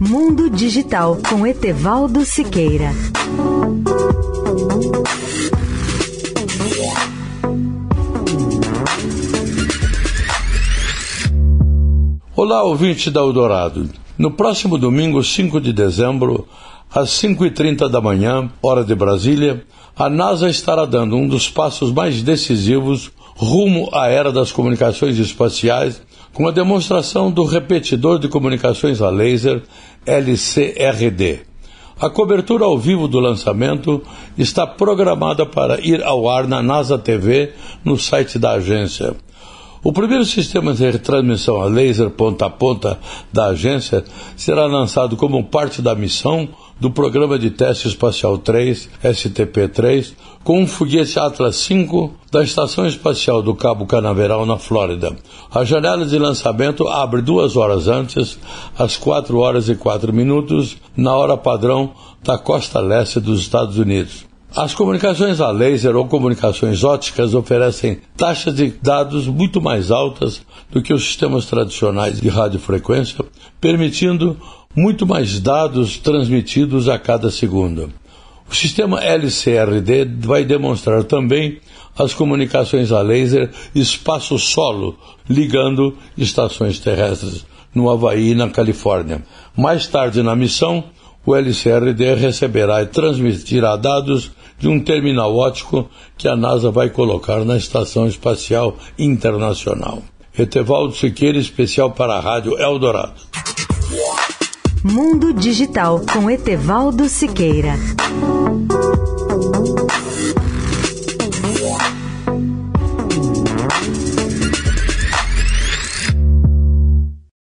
Mundo Digital com Etevaldo Siqueira. Olá, ouvinte da Eldorado. No próximo domingo, 5 de dezembro, às 5h30 da manhã, hora de Brasília, a NASA estará dando um dos passos mais decisivos rumo à era das comunicações espaciais com a demonstração do repetidor de comunicações a laser LCRD. A cobertura ao vivo do lançamento está programada para ir ao ar na NASA TV no site da agência. O primeiro sistema de retransmissão a laser ponta a ponta da agência será lançado como parte da missão do Programa de Teste Espacial 3, STP-3, com um foguete Atlas V da Estação Espacial do Cabo Canaveral, na Flórida. A janela de lançamento abre duas horas antes, às 4 horas e 4 minutos, na hora padrão da costa leste dos Estados Unidos. As comunicações a laser ou comunicações óticas oferecem taxas de dados muito mais altas do que os sistemas tradicionais de radiofrequência, permitindo muito mais dados transmitidos a cada segundo. O sistema LCRD vai demonstrar também as comunicações a laser espaço-solo, ligando estações terrestres no Havaí e na Califórnia. Mais tarde na missão, o LCRD receberá e transmitirá dados de um terminal ótico que a NASA vai colocar na Estação Espacial Internacional. Etevaldo Siqueira, especial para a Rádio Eldorado. Mundo Digital com Etevaldo Siqueira.